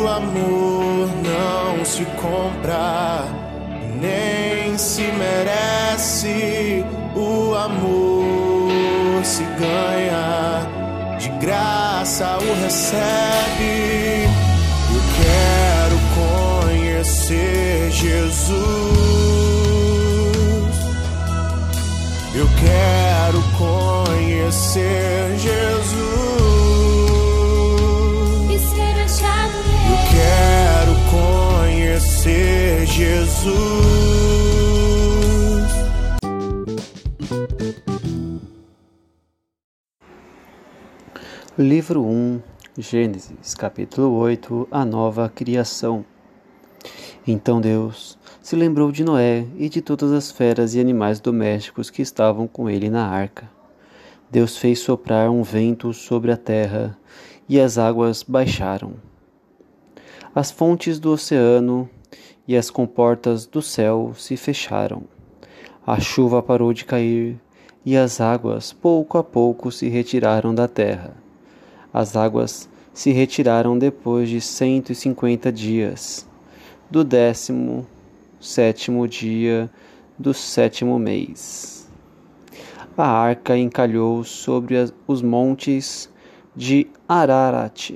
O amor não se compra, nem se merece. O amor se ganha, de graça o recebe. Jesus. Livro 1, Gênesis, capítulo 8 A nova criação. Então Deus se lembrou de Noé e de todas as feras e animais domésticos que estavam com ele na arca. Deus fez soprar um vento sobre a terra e as águas baixaram. As fontes do oceano e as comportas do céu se fecharam. A chuva parou de cair e as águas, pouco a pouco, se retiraram da terra. As águas se retiraram depois de cento e cinquenta dias, do décimo sétimo dia do sétimo mês. A arca encalhou sobre os montes de Ararat,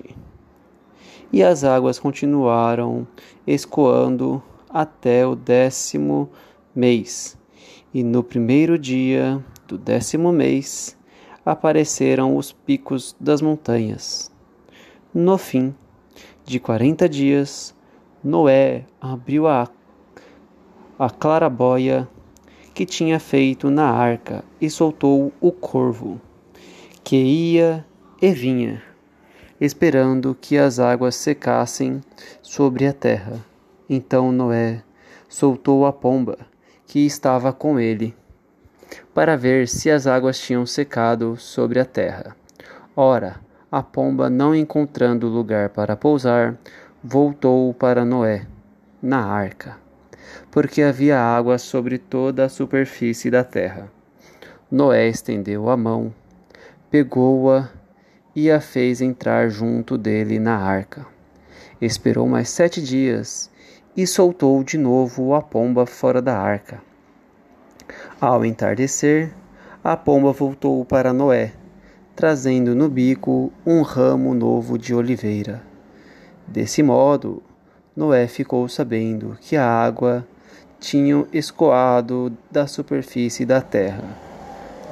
e as águas continuaram escoando até o décimo mês. E no primeiro dia do décimo mês apareceram os picos das montanhas. No fim de quarenta dias, Noé abriu a, a clarabóia que tinha feito na arca e soltou o corvo, que ia e vinha, esperando que as águas secassem sobre a terra. Então Noé soltou a pomba que estava com ele, para ver se as águas tinham secado sobre a terra. Ora, a pomba, não encontrando lugar para pousar, voltou para Noé, na arca, porque havia água sobre toda a superfície da terra. Noé estendeu a mão, pegou-a e a fez entrar junto dele na arca. Esperou mais sete dias e soltou de novo a pomba fora da arca. Ao entardecer, a pomba voltou para Noé, trazendo no bico um ramo novo de oliveira. Desse modo, Noé ficou sabendo que a água tinha escoado da superfície da terra.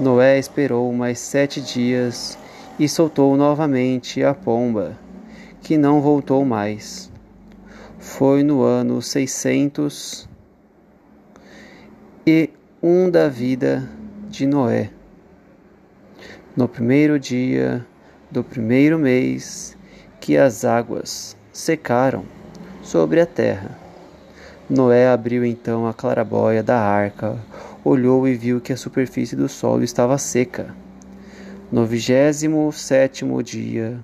Noé esperou mais sete dias e soltou novamente a pomba, que não voltou mais. Foi no ano seiscentos e um da vida de Noé. No primeiro dia do primeiro mês que as águas secaram sobre a terra. Noé abriu então a clarabóia da arca, olhou e viu que a superfície do solo estava seca. No vigésimo sétimo dia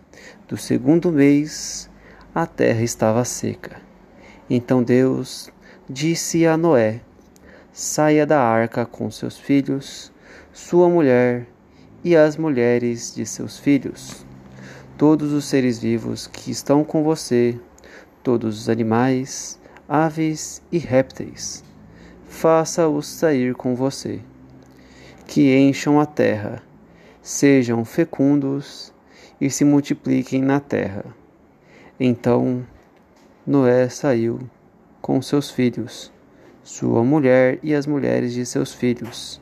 do segundo mês, a terra estava seca. Então Deus disse a Noé: Saia da arca com seus filhos, sua mulher e as mulheres de seus filhos, todos os seres vivos que estão com você, todos os animais, aves e répteis. Faça-os sair com você, que encham a terra, sejam fecundos e se multipliquem na terra. Então Noé saiu com seus filhos, sua mulher e as mulheres de seus filhos,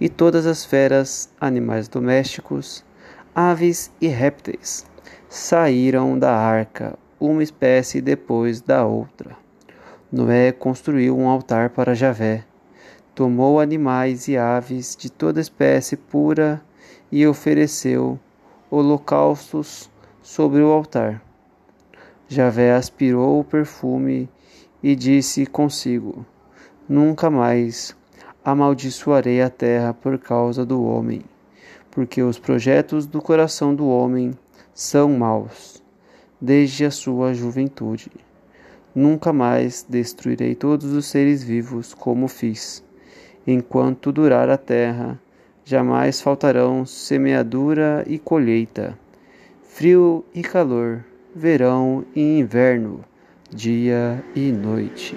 e todas as feras, animais domésticos, aves e répteis saíram da arca, uma espécie depois da outra. Noé construiu um altar para Javé, tomou animais e aves de toda espécie pura e ofereceu holocaustos sobre o altar. Javé aspirou o perfume e disse consigo: Nunca mais amaldiçoarei a terra por causa do homem, porque os projetos do coração do homem são maus, desde a sua juventude. Nunca mais destruirei todos os seres vivos como fiz. Enquanto durar a terra, jamais faltarão semeadura e colheita, frio e calor, verão e inverno, dia e noite.